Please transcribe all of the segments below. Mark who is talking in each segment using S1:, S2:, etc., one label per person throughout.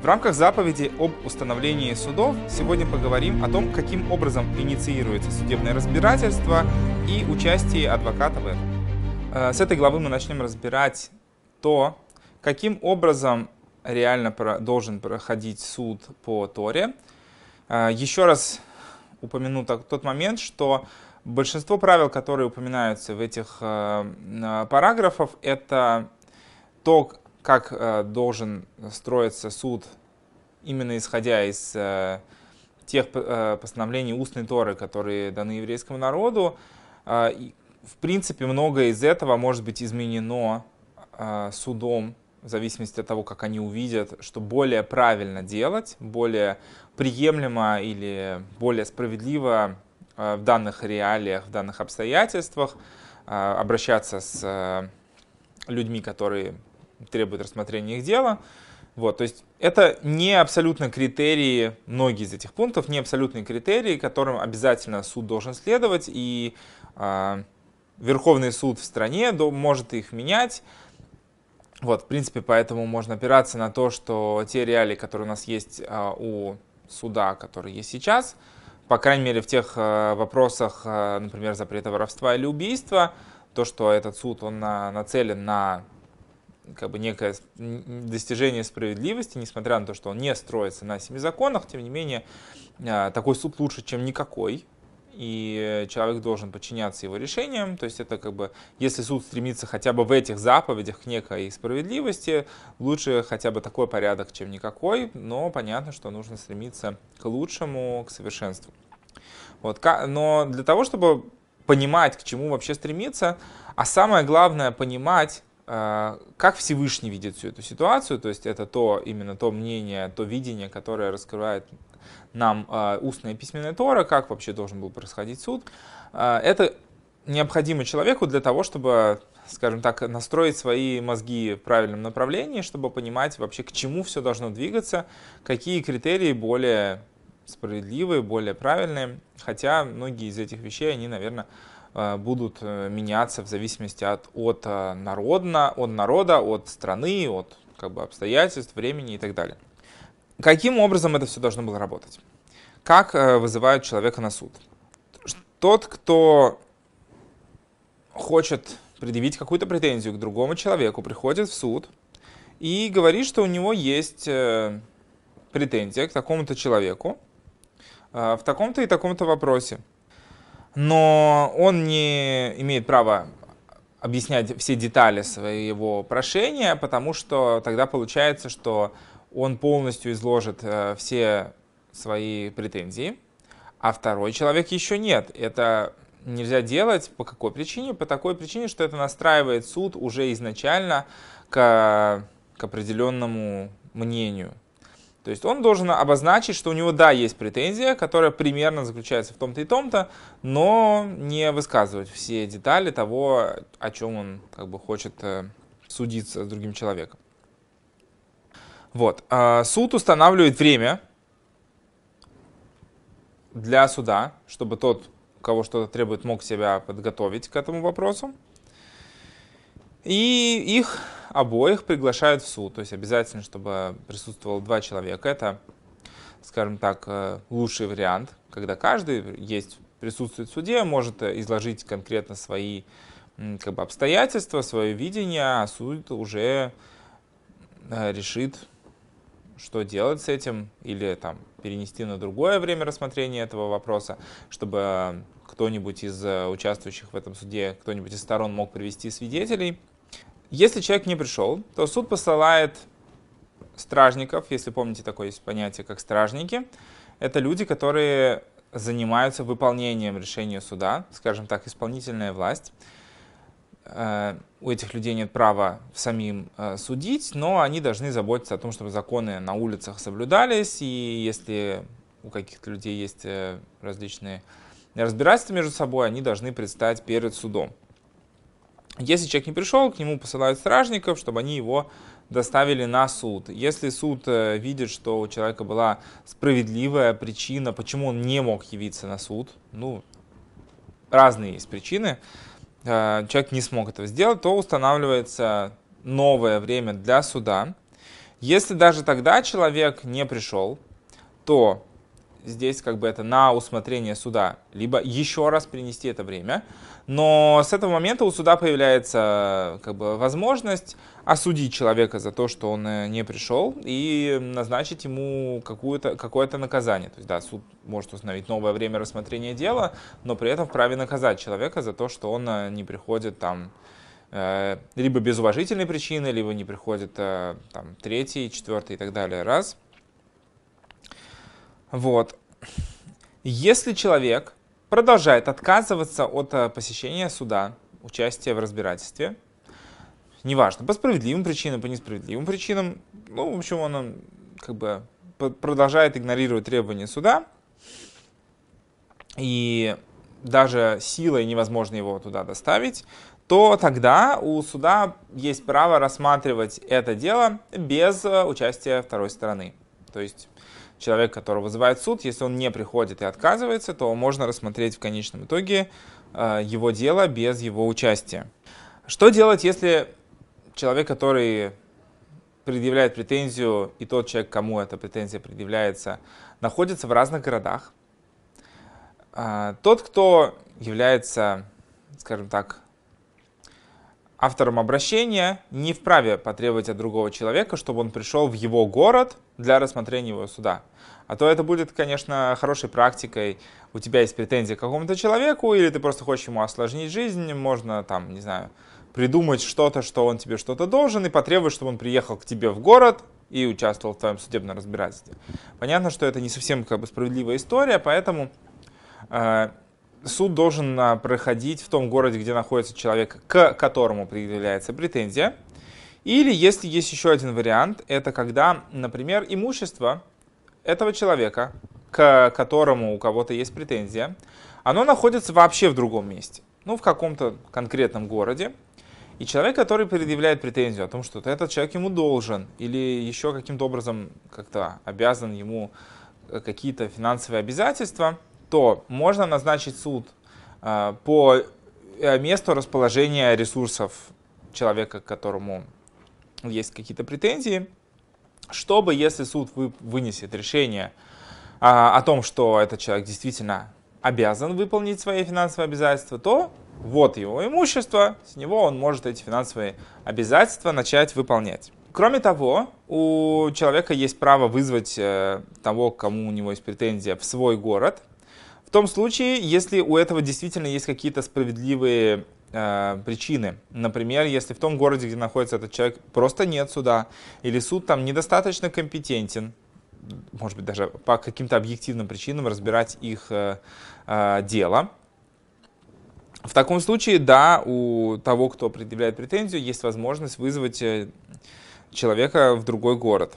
S1: В рамках заповеди об установлении судов сегодня поговорим о том, каким образом инициируется судебное разбирательство и участие адвоката в этом. Э, с этой главы мы начнем разбирать то, каким образом реально должен проходить суд по Торе. Э, еще раз упомяну тот момент, что большинство правил, которые упоминаются в этих э, параграфах, это то, как э, должен строиться суд, именно исходя из э, тех э, постановлений устной Торы, которые даны еврейскому народу. Э, в принципе, многое из этого может быть изменено э, судом в зависимости от того, как они увидят, что более правильно делать, более приемлемо или более справедливо э, в данных реалиях, в данных обстоятельствах э, обращаться с э, людьми, которые требует рассмотрения их дела. Вот, то есть это не абсолютно критерии, многие из этих пунктов, не абсолютные критерии, которым обязательно суд должен следовать, и э, Верховный суд в стране может их менять. Вот, в принципе, поэтому можно опираться на то, что те реалии, которые у нас есть э, у суда, который есть сейчас, по крайней мере, в тех э, вопросах, э, например, запрета воровства или убийства, то, что этот суд, он на, нацелен на как бы некое достижение справедливости, несмотря на то, что он не строится на семи законах, тем не менее, а, такой суд лучше, чем никакой, и человек должен подчиняться его решениям. То есть это как бы, если суд стремится хотя бы в этих заповедях к некой справедливости, лучше хотя бы такой порядок, чем никакой, но понятно, что нужно стремиться к лучшему, к совершенству. Вот, но для того, чтобы понимать, к чему вообще стремиться, а самое главное понимать, Э, как Всевышний видит всю эту ситуацию, то есть это то, именно то мнение, то видение, которое раскрывает нам э, устная и письменная Тора, как вообще должен был происходить суд. Э, это необходимо человеку для того, чтобы, скажем так, настроить свои мозги в правильном направлении, чтобы понимать вообще, к чему все должно двигаться, какие критерии более справедливые, более правильные. Хотя многие из этих вещей, они, наверное, Э, будут э, меняться в зависимости от, от, э, народна, от народа, от страны, от как бы, обстоятельств, времени и так далее. Каким образом это все должно было работать? Как вызывают человека на суд? Тот, кто хочет предъявить какую-то претензию к другому человеку, приходит в суд и говорит, что у него есть претензия к такому-то человеку в таком-то и таком-то вопросе но он не имеет права объяснять все детали своего прошения, потому что тогда получается, что он полностью изложит э, все свои претензии, а второй человек еще нет. Это нельзя делать по какой причине? По такой причине, что это настраивает суд уже изначально к, к определенному мнению. То есть он должен обозначить, что у него, да, есть претензия, которая примерно заключается в том-то и том-то, но не высказывать все детали того, о чем он как бы хочет э, судиться с другим человеком. Вот. А суд устанавливает время для суда, чтобы тот, кого что-то требует, мог себя подготовить к этому вопросу. И их обоих приглашают в суд. То есть обязательно, чтобы присутствовало два человека. Это, скажем так, э, лучший вариант, когда каждый есть, присутствует в суде, может изложить конкретно свои как бы, обстоятельства, свое видение, а суд уже э, решит, что делать с этим, или там перенести на другое время рассмотрения этого вопроса, чтобы кто-нибудь из э, участвующих в этом суде, кто-нибудь из сторон мог привести свидетелей. Если человек не пришел, то суд посылает стражников, если помните такое есть понятие, как стражники. Это люди, которые занимаются выполнением решения суда, скажем так, исполнительная власть. Э, у этих людей нет права самим э, судить, но они должны заботиться о том, чтобы законы на улицах соблюдались, и если у каких-то людей есть э, различные разбирательства между собой, они должны предстать перед судом. Если человек не пришел, к нему посылают стражников, чтобы они его доставили на суд. Если суд видит, что у человека была справедливая причина, почему он не мог явиться на суд, ну, разные есть причины, человек не смог этого сделать, то устанавливается новое время для суда. Если даже тогда человек не пришел, то здесь как бы это на усмотрение суда, либо еще раз перенести это время. Но с этого момента у суда появляется как бы возможность осудить человека за то, что он э, не пришел, и назначить ему какое-то какое наказание. То есть, да, суд может установить новое время рассмотрения дела, но при этом вправе наказать человека за то, что он э, не приходит там э, либо без уважительной причины, либо не приходит там третий, четвертый и так далее раз. Вот. Если человек продолжает отказываться от э, посещения суда, участия в разбирательстве, неважно, по справедливым причинам, по несправедливым причинам, ну, в общем, он как бы продолжает игнорировать требования суда, и даже силой невозможно его туда доставить, то тогда у суда есть право рассматривать это дело без э, участия второй стороны. То есть человек, которого вызывает суд, если он не приходит и отказывается, то можно рассмотреть в конечном итоге э, его дело без его участия. Что делать, если человек, который предъявляет претензию, и тот человек, кому эта претензия предъявляется, находится в разных городах? Э, тот, кто является, скажем так, автором обращения не вправе потребовать от другого человека, чтобы он пришел в его город для рассмотрения его суда. А то это будет, конечно, хорошей практикой. У тебя есть претензия к какому-то человеку, или ты просто хочешь ему осложнить жизнь, можно там, не знаю, придумать что-то, что он тебе что-то должен, и потребовать, чтобы он приехал к тебе в город и участвовал в твоем судебном разбирательстве. Понятно, что это не совсем как бы справедливая история, поэтому э, суд должен а, проходить в том городе, где находится человек, к которому предъявляется претензия. Или если есть еще один вариант, это когда, например, имущество этого человека, к которому у кого-то есть претензия, оно находится вообще в другом месте, ну, в каком-то конкретном городе, и человек, который предъявляет претензию о том, что этот человек ему должен или еще каким-то образом как-то обязан ему э, какие-то финансовые обязательства, то можно назначить суд а, по э, месту расположения ресурсов человека, к которому есть какие-то претензии, чтобы, если суд вынесет решение а, о том, что этот человек действительно обязан выполнить свои финансовые обязательства, то вот его имущество, с него он может эти финансовые обязательства начать выполнять. Кроме того, у человека есть право вызвать э, того, кому у него есть претензия, в свой город – в том случае, если у этого действительно есть какие-то справедливые э, причины. Например, если в том городе, где находится этот человек, просто нет суда, или суд там недостаточно компетентен, может быть, даже по каким-то объективным причинам разбирать их э, э, дело. В таком случае, да, у того, кто предъявляет претензию, есть возможность вызвать э, человека в другой город.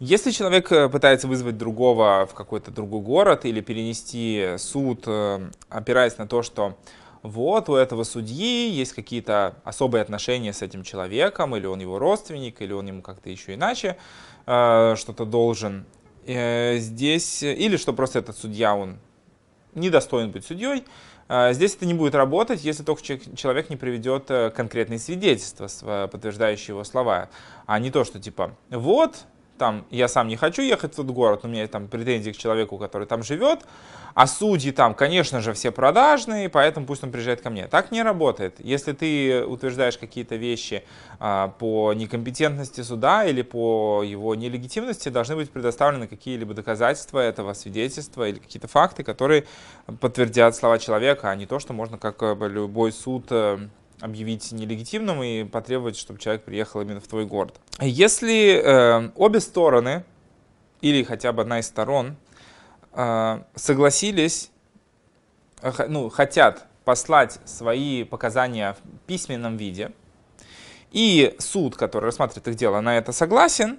S1: Если человек э, пытается вызвать другого в какой-то другой город или перенести суд, э, опираясь на то, что вот у этого судьи есть какие-то особые отношения с этим человеком, или он его родственник, или он ему как-то еще иначе э, что-то должен, здесь, или что просто этот судья, он недостоин быть судьей, Здесь это не будет работать, если только человек не приведет конкретные свидетельства, подтверждающие его слова, а не то, что типа вот там я сам не хочу ехать в тот город, у меня там претензии к человеку, который там живет, а судьи там, конечно же, все продажные, поэтому пусть он приезжает ко мне. Так не работает. Если ты утверждаешь какие-то вещи а, по некомпетентности суда или по его нелегитимности, должны быть предоставлены какие-либо доказательства этого, свидетельства или какие-то факты, которые подтвердят слова человека, а не то, что можно как любой суд э, объявить нелегитимным и потребовать, чтобы человек приехал именно в твой город. Если э, обе стороны, или хотя бы одна из сторон, э, согласились, э, ну, хотят послать свои показания в письменном виде, и суд, который рассматривает их дело, на это согласен,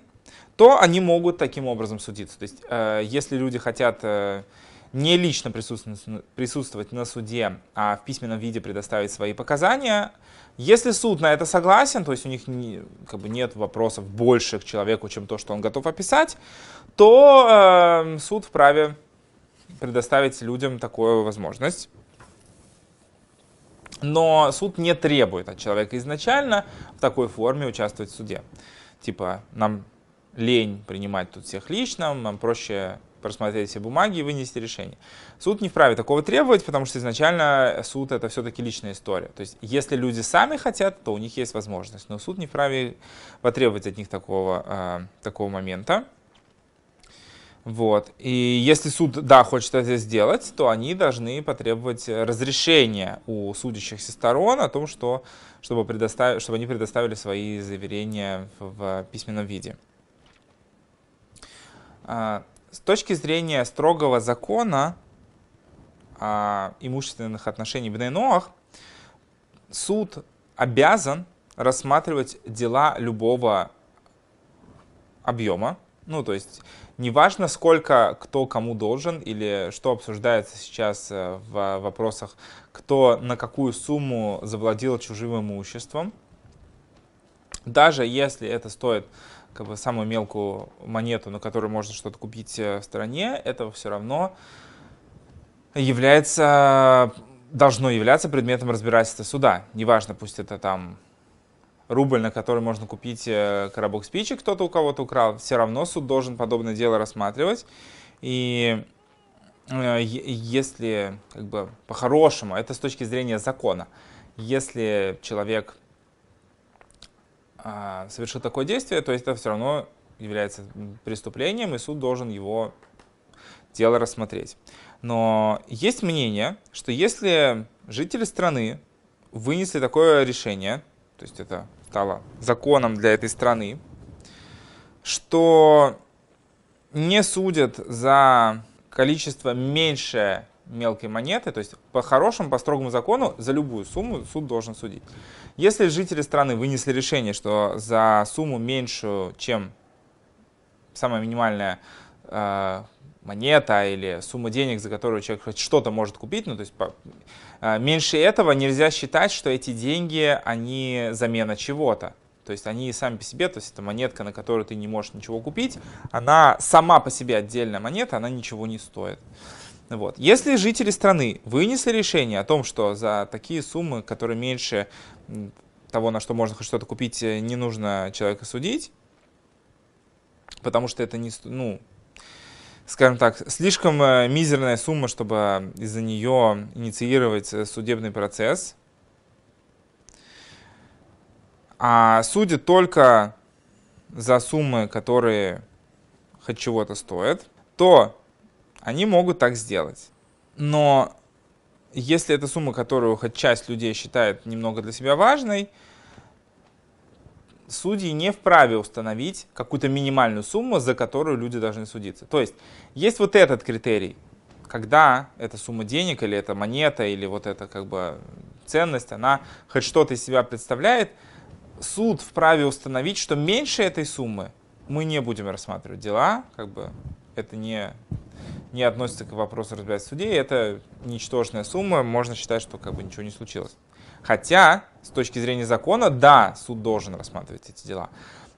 S1: то они могут таким образом судиться. То есть, э, если люди хотят э, не лично присутствовать, на суде, а в письменном виде предоставить свои показания. Если суд на это согласен, то есть у них не, как бы нет вопросов больше к человеку, чем то, что он готов описать, то э, суд вправе предоставить людям такую возможность. Но суд не требует от человека изначально в такой форме участвовать в суде. Типа, нам лень принимать тут всех лично, нам проще просмотреть все бумаги и вынести решение. Суд не вправе такого требовать, потому что изначально суд это все-таки личная история. То есть, если люди сами хотят, то у них есть возможность, но суд не вправе потребовать от них такого, э, такого момента. Вот. И если суд, да, хочет это сделать, то они должны потребовать разрешения у судящихся сторон о том, что, чтобы, предоставить, чтобы они предоставили свои заверения в письменном виде. А, с точки зрения строгого закона о имущественных отношениях в Нейноах, суд обязан рассматривать дела любого объема, ну, то есть неважно, сколько кто кому должен или что обсуждается сейчас э, в вопросах, кто на какую сумму завладел чужим имуществом, даже если это стоит как бы самую мелкую монету, на которую можно что-то купить э, в стране, это все равно является, должно являться предметом разбирательства суда. Неважно, пусть это там рубль, на который можно купить э, коробок спичек, кто-то у кого-то украл, все равно суд должен подобное дело рассматривать. И э, если, как бы, по-хорошему, это с точки зрения закона, если человек а, совершил такое действие, то есть это все равно является преступлением, и суд должен его дело рассмотреть. Но есть мнение, что если жители страны вынесли такое решение, то есть это стало законом для этой страны, что не судят за количество меньше мелкой монеты, то есть по хорошему, по строгому закону за любую сумму суд должен судить. Если жители страны вынесли решение, что за сумму меньшую, чем самая минимальная э, монета или сумма денег, за которую человек хоть что-то может купить, ну то есть по, э, меньше этого нельзя считать, что эти деньги, они замена чего-то. То есть они сами по себе, то есть это монетка, на которую ты не можешь ничего купить, она сама по себе отдельная монета, она ничего не стоит. Вот. Если жители страны вынесли решение о том, что за такие суммы, которые меньше того, на что можно что-то купить, э, не нужно человека судить, потому что это не, ну, скажем так, слишком э, мизерная сумма, чтобы из-за нее инициировать э, судебный процесс. А судят только за суммы, которые хоть чего-то стоят, то они могут так сделать. Но если это сумма, которую хоть часть людей считает немного для себя важной, судьи не вправе установить какую-то минимальную сумму, за которую люди должны судиться. То есть есть вот этот критерий, когда эта сумма денег или эта монета или вот эта как бы ценность, она хоть что-то из себя представляет, суд вправе установить, что меньше этой суммы мы не будем рассматривать дела, как бы это не не относится к вопросу разбирательства судей, это ничтожная сумма, можно считать, что как бы ничего не случилось. Хотя, с точки зрения закона, да, суд должен рассматривать эти дела.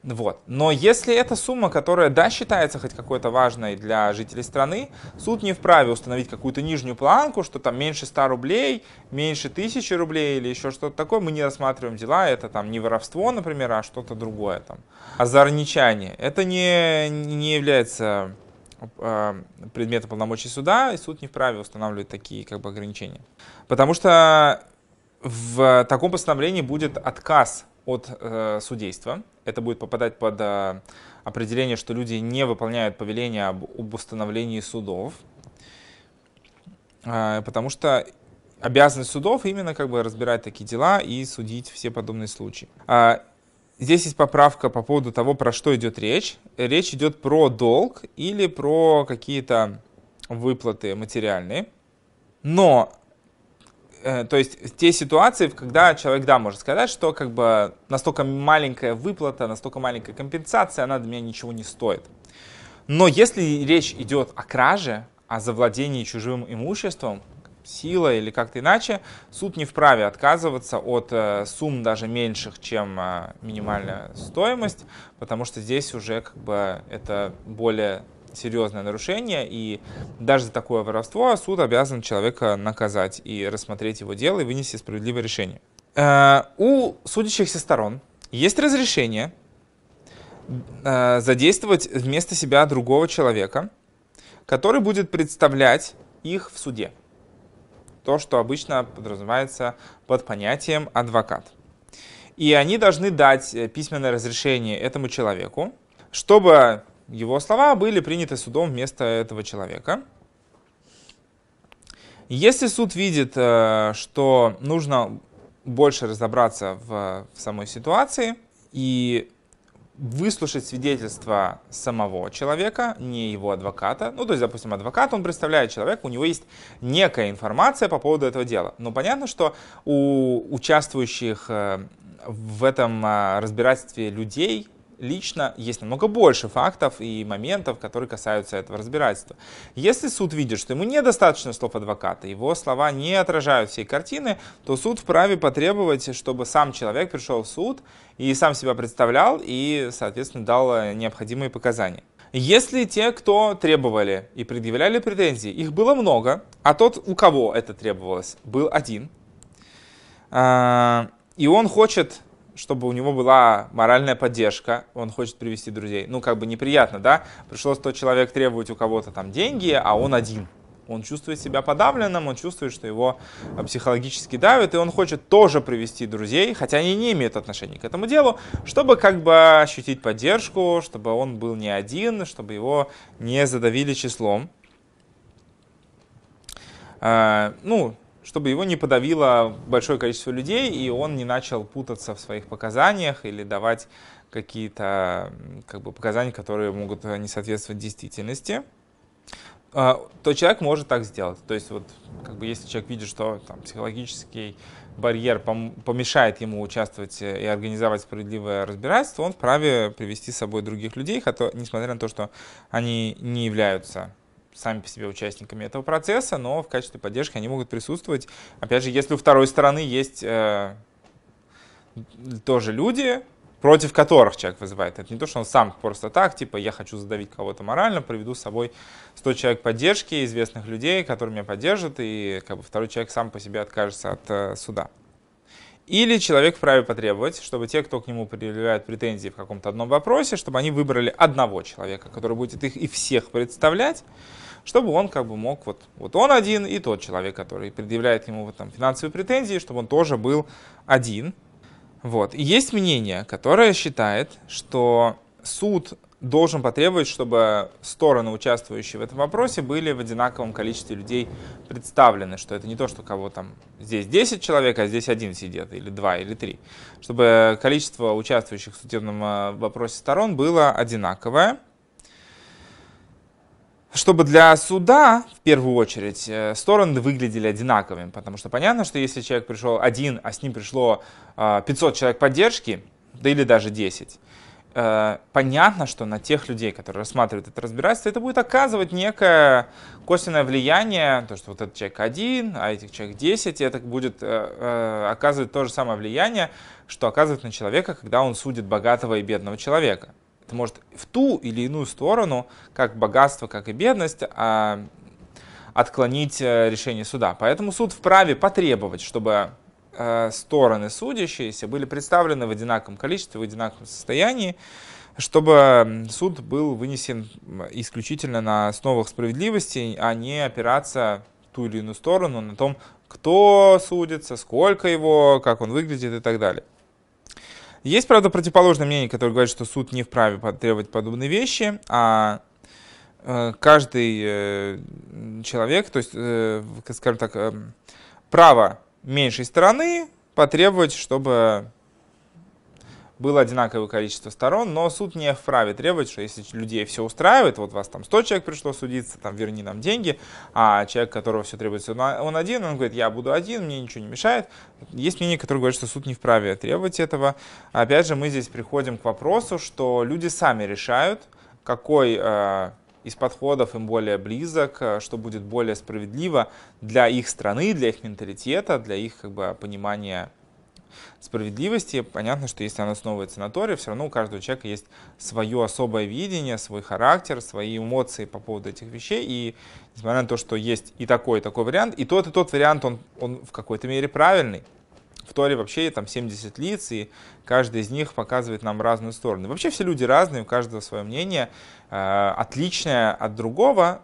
S1: Вот. Но если эта сумма, которая, да, считается хоть какой-то важной для жителей страны, суд не вправе установить какую-то нижнюю планку, что там меньше 100 рублей, меньше 1000 рублей или еще что-то такое, мы не рассматриваем дела, это там не воровство, например, а что-то другое, там, озорничание. Это не, не является предмета полномочий суда, и суд не вправе устанавливать такие как бы, ограничения. Потому что в таком постановлении будет отказ от э, судейства. Это будет попадать под э, определение, что люди не выполняют повеление об, об установлении судов. Э, потому что обязанность судов именно как бы разбирать такие дела и судить все подобные случаи. Здесь есть поправка по поводу того, про что идет речь. Речь идет про долг или про какие-то выплаты материальные. Но, э, то есть те ситуации, когда человек, да, может сказать, что как бы настолько маленькая выплата, настолько маленькая компенсация, она для меня ничего не стоит. Но если речь идет о краже, о завладении чужим имуществом, сила или как-то иначе, суд не вправе отказываться от э, сумм даже меньших, чем э, минимальная стоимость, потому что здесь уже как бы это более серьезное нарушение, и даже за такое воровство суд обязан человека наказать и рассмотреть его дело и вынести справедливое решение. Э, у судящихся сторон есть разрешение задействовать вместо себя другого человека, который будет представлять их в суде. То, что обычно подразумевается под понятием адвокат. И они должны дать э, письменное разрешение этому человеку, чтобы его слова были приняты судом вместо этого человека. Если суд видит, э, что нужно больше разобраться в, в самой ситуации и выслушать свидетельство самого человека, не его адвоката. Ну, то есть, допустим, адвокат, он представляет человека, у него есть некая информация по поводу этого дела. Но понятно, что у участвующих э, в этом э, разбирательстве людей лично есть намного больше фактов и моментов, которые касаются этого разбирательства. Если суд видит, что ему недостаточно слов адвоката, его слова не отражают всей картины, то суд вправе потребовать, чтобы сам человек пришел в суд и сам себя представлял и, соответственно, дал необходимые показания. Если те, кто требовали и предъявляли претензии, их было много, а тот, у кого это требовалось, был один, а, и он хочет чтобы у него была моральная поддержка, он хочет привести друзей. Ну, как бы неприятно, да? Пришло 100 человек требовать у кого-то там деньги, а он один. Он чувствует себя подавленным, он чувствует, что его психологически давят, и он хочет тоже привести друзей, хотя они не имеют отношения к этому делу, чтобы как бы ощутить поддержку, чтобы он был не один, чтобы его не задавили числом. А, ну, чтобы его не подавило большое количество людей, и он не начал путаться в своих показаниях или давать какие-то как бы, показания, которые могут не соответствовать действительности, а, то человек может так сделать. То есть вот, как бы, если человек видит, что там, психологический барьер помешает ему участвовать и организовать справедливое разбирательство, он вправе привести с собой других людей, хотя, несмотря на то, что они не являются сами по себе участниками этого процесса, но в качестве поддержки они могут присутствовать. Опять же, если у второй стороны есть э, тоже люди, против которых человек вызывает. Это не то, что он сам просто так, типа, я хочу задавить кого-то морально, приведу с собой 100 человек поддержки, известных людей, которые меня поддержат, и как бы второй человек сам по себе откажется от э, суда. Или человек вправе потребовать, чтобы те, кто к нему предъявляют претензии в каком-то одном вопросе, чтобы они выбрали одного человека, который будет их и всех представлять, чтобы он как бы мог, вот, вот он один и тот человек, который предъявляет ему вот, там, финансовые претензии, чтобы он тоже был один. Вот. И есть мнение, которое считает, что суд должен потребовать, чтобы стороны, участвующие в этом вопросе, были в одинаковом количестве людей представлены, что это не то, что кого там здесь 10 человек, а здесь один сидит, или два, или три. Чтобы количество участвующих в судебном э, вопросе сторон было одинаковое чтобы для суда, в первую очередь, э, стороны выглядели одинаковыми. Потому что понятно, что если человек пришел один, а с ним пришло 500 э, человек поддержки, да или даже 10, э, понятно, что на тех людей, которые рассматривают это разбирательство, это будет оказывать некое косвенное влияние, то, что вот этот человек один, а этих человек 10, и это будет оказывать то же самое влияние, что оказывает на человека, когда он судит богатого и бедного человека. Это может в ту или иную сторону, как богатство, как и бедность, а, отклонить э, решение суда. Поэтому суд вправе потребовать, чтобы э, стороны судящиеся были представлены в одинаковом количестве, в одинаковом состоянии, чтобы суд был вынесен исключительно на основах справедливости, а не опираться в ту или иную сторону на том, кто судится, сколько его, как он выглядит и так далее. Есть, правда, противоположное мнение, которое говорит, что суд не вправе потребовать подобные вещи, а э, каждый э, человек, то есть, э, скажем так, право меньшей стороны потребовать, чтобы было одинаковое количество сторон, но суд не вправе требовать, что если людей все устраивает, вот вас там 100 человек пришло судиться, там верни нам деньги, а человек, которого все требуется, он один, он говорит, я буду один, мне ничего не мешает. Есть мнение, которое говорит, что суд не вправе требовать этого. Опять же, мы здесь приходим к вопросу, что люди сами решают, какой э, из подходов им более близок, э, что будет более справедливо для их страны, для их менталитета, для их как бы, понимания справедливости. Понятно, что если она основывается на Торе, все равно у каждого человека есть свое особое видение, свой характер, свои эмоции по поводу этих вещей. И несмотря на то, что есть и такой, и такой вариант, и тот, и тот вариант, он, он в какой-то мере правильный. В Торе вообще там 70 лиц, и каждый из них показывает нам разную сторону. Вообще все люди разные, у каждого свое мнение, э, отличное от другого,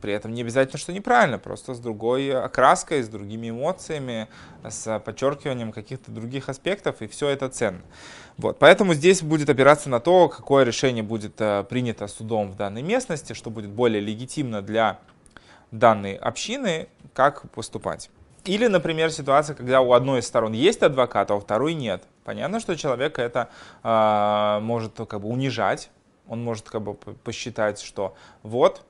S1: при этом не обязательно, что неправильно, просто с другой окраской, с другими эмоциями, с подчеркиванием каких-то других аспектов, и все это ценно. Вот. Поэтому здесь будет опираться на то, какое решение будет э, принято судом в данной местности, что будет более легитимно для данной общины, как поступать. Или, например, ситуация, когда у одной из сторон есть адвокат, а у второй нет. Понятно, что человека это э, может как бы унижать, он может как бы посчитать, что вот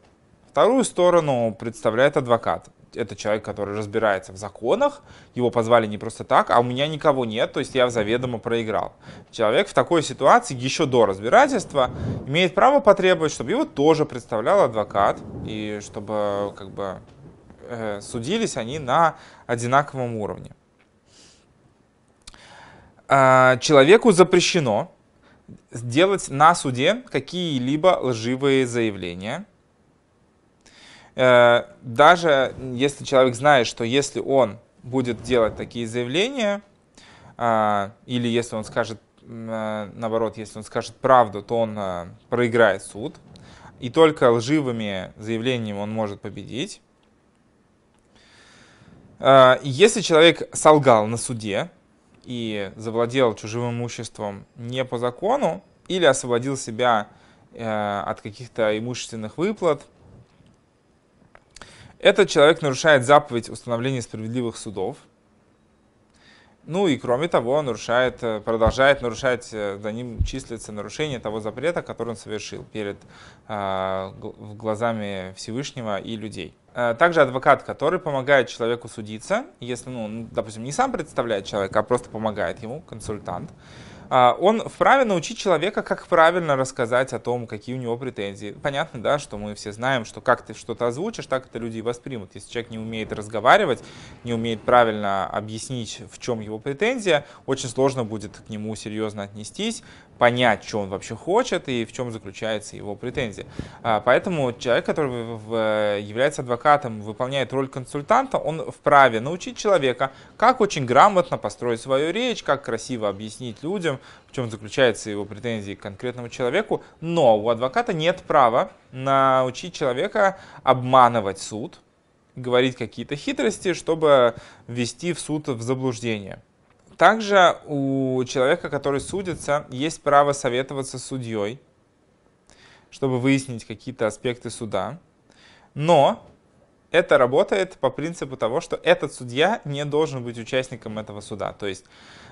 S1: Вторую сторону представляет адвокат. Это человек, который разбирается в законах, его позвали не просто так, а у меня никого нет, то есть я заведомо проиграл. Человек в такой ситуации еще до разбирательства имеет право потребовать, чтобы его тоже представлял адвокат, и чтобы как бы э, судились они на одинаковом уровне. Э, человеку запрещено сделать на суде какие-либо лживые заявления – даже если человек знает, что если он будет делать такие заявления, а, или если он скажет, э, наоборот, если он скажет правду, то он э, проиграет суд, и только лживыми заявлениями он может победить. Если человек солгал на суде и завладел чужим имуществом не по закону, или освободил себя от каких-то имущественных выплат, этот человек нарушает заповедь установления справедливых судов. Ну и кроме того, нарушает, э, продолжает нарушать, э, за ним числится нарушение того запрета, который он совершил перед э, глазами Всевышнего и людей. Э, также адвокат, который помогает человеку судиться, если, ну, допустим, не сам представляет человека, а просто помогает ему, консультант, а, он вправе научить человека, как правильно рассказать о том, какие у него претензии. Понятно, да, что мы все знаем, что как ты что-то озвучишь, так это люди воспримут. Если человек не умеет разговаривать, не умеет правильно объяснить, в чем его претензия, очень сложно будет к нему серьезно отнестись, понять, что он вообще хочет и в чем заключается его претензия. А, поэтому человек, который является адвокатом, выполняет роль консультанта, он вправе научить человека, как очень грамотно построить свою речь, как красиво объяснить людям, в чем заключается его претензии к конкретному человеку. Но у адвоката нет права научить человека обманывать суд, говорить какие-то хитрости, чтобы ввести в суд в заблуждение. Также у человека, который судится, есть право советоваться с судьей, чтобы выяснить какие-то аспекты суда. Но это работает по принципу того, что этот судья не должен быть участником этого суда. То есть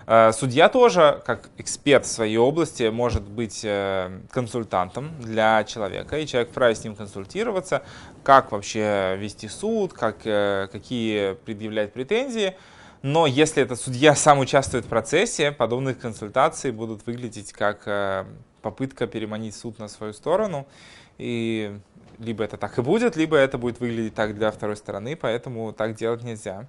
S1: э, судья тоже, как эксперт в своей области, может быть э, консультантом для человека, и человек вправе с ним консультироваться, как вообще вести суд, как, э, какие предъявлять претензии. Но если этот судья сам участвует в процессе, подобные консультации будут выглядеть как э, попытка переманить суд на свою сторону. И либо это так и будет, либо это будет выглядеть так для второй стороны, поэтому так делать нельзя.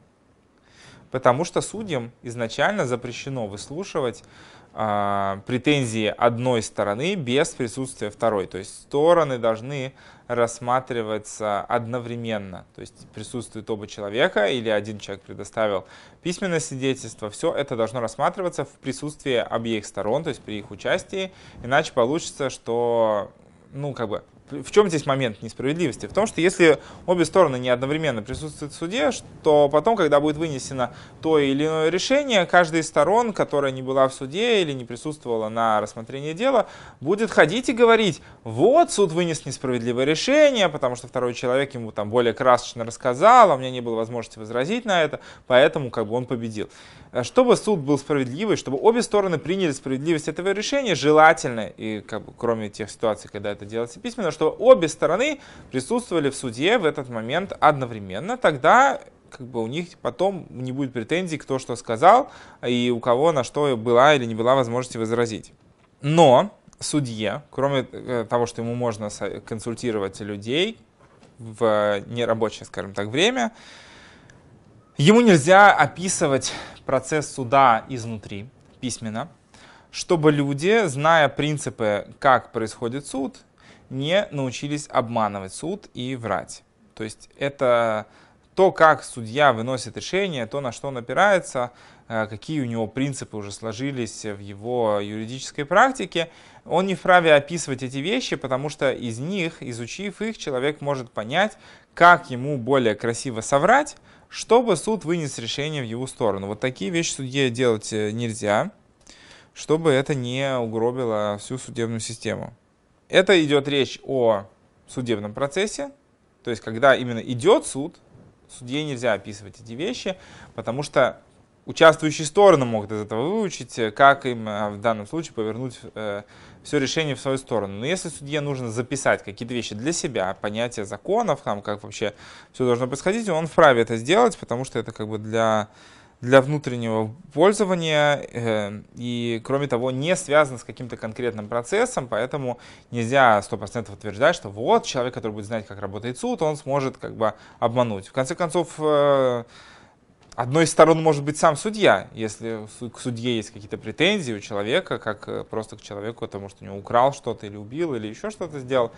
S1: Потому что судьям изначально запрещено выслушивать претензии одной стороны без присутствия второй. То есть стороны должны рассматриваться одновременно. То есть присутствует оба человека или один человек предоставил письменное свидетельство. Все это должно рассматриваться в присутствии обеих сторон, то есть при их участии. Иначе получится, что ну, как бы в чем здесь момент несправедливости? В том, что если обе стороны не одновременно присутствуют в суде, то потом, когда будет вынесено то или иное решение, каждая из сторон, которая не была в суде или не присутствовала на рассмотрении дела, будет ходить и говорить, вот суд вынес несправедливое решение, потому что второй человек ему там более красочно рассказал, а у меня не было возможности возразить на это, поэтому как бы он победил. Чтобы суд был справедливый, чтобы обе стороны приняли справедливость этого решения, желательно, и как бы, кроме тех ситуаций, когда это делается письменно, что обе стороны присутствовали в суде в этот момент одновременно, тогда как бы у них потом не будет претензий, кто что сказал и у кого на что была или не была возможности возразить. Но судье, кроме э, того, что ему можно консультировать людей в нерабочее, скажем так, время, Ему нельзя описывать процесс суда изнутри, письменно, чтобы люди, зная принципы, как происходит суд, не научились обманывать суд и врать. То есть это то, как судья выносит решение, то, на что он опирается, э, какие у него принципы уже сложились в его юридической практике, он не вправе описывать эти вещи, потому что из них, изучив их, человек может понять, как ему более красиво соврать, чтобы суд вынес решение в его сторону. Вот такие вещи судье делать э, нельзя, чтобы это не угробило всю судебную систему. Это идет речь о судебном процессе, то есть когда именно идет суд, судье нельзя описывать эти вещи, потому что участвующие стороны могут из этого выучить, э, как им э, в данном случае повернуть э, все решение в свою сторону. Но если судье нужно записать какие-то вещи для себя, понятия законов, там, как вообще все должно происходить, он вправе это сделать, потому что это как бы для для внутреннего пользования э, и, кроме того, не связано с каким-то конкретным процессом, поэтому нельзя 100% утверждать, что вот человек, который будет знать, как работает суд, он сможет как бы обмануть. В конце концов, э, одной из сторон может быть сам судья, если к судье есть какие-то претензии у человека, как э, просто к человеку, потому что у него украл что-то или убил, или еще что-то сделал.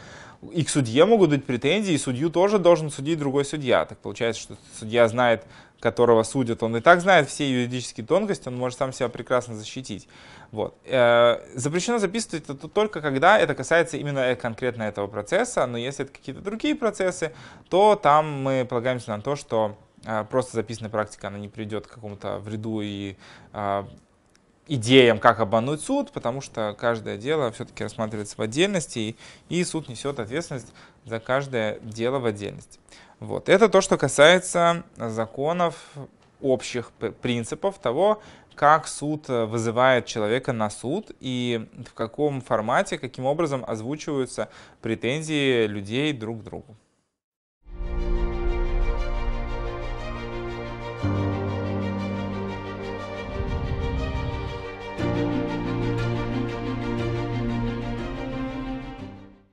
S1: И к судье могут быть претензии, и судью тоже должен судить другой судья. Так получается, что судья знает, которого судят, он и так знает все юридические тонкости, он может сам себя прекрасно защитить. Вот. Э, запрещено записывать это только когда это касается именно конкретно этого процесса, но если это какие-то другие процессы, то там мы полагаемся на то, что а, просто записанная практика, она не придет к какому-то вреду и идеям, как обмануть суд, потому что каждое дело все-таки рассматривается в отдельности, и, и суд несет ответственность за каждое дело в отдельности. Вот. Это то, что касается законов, общих принципов того, как суд вызывает человека на суд и в каком формате, каким образом озвучиваются претензии людей друг к другу.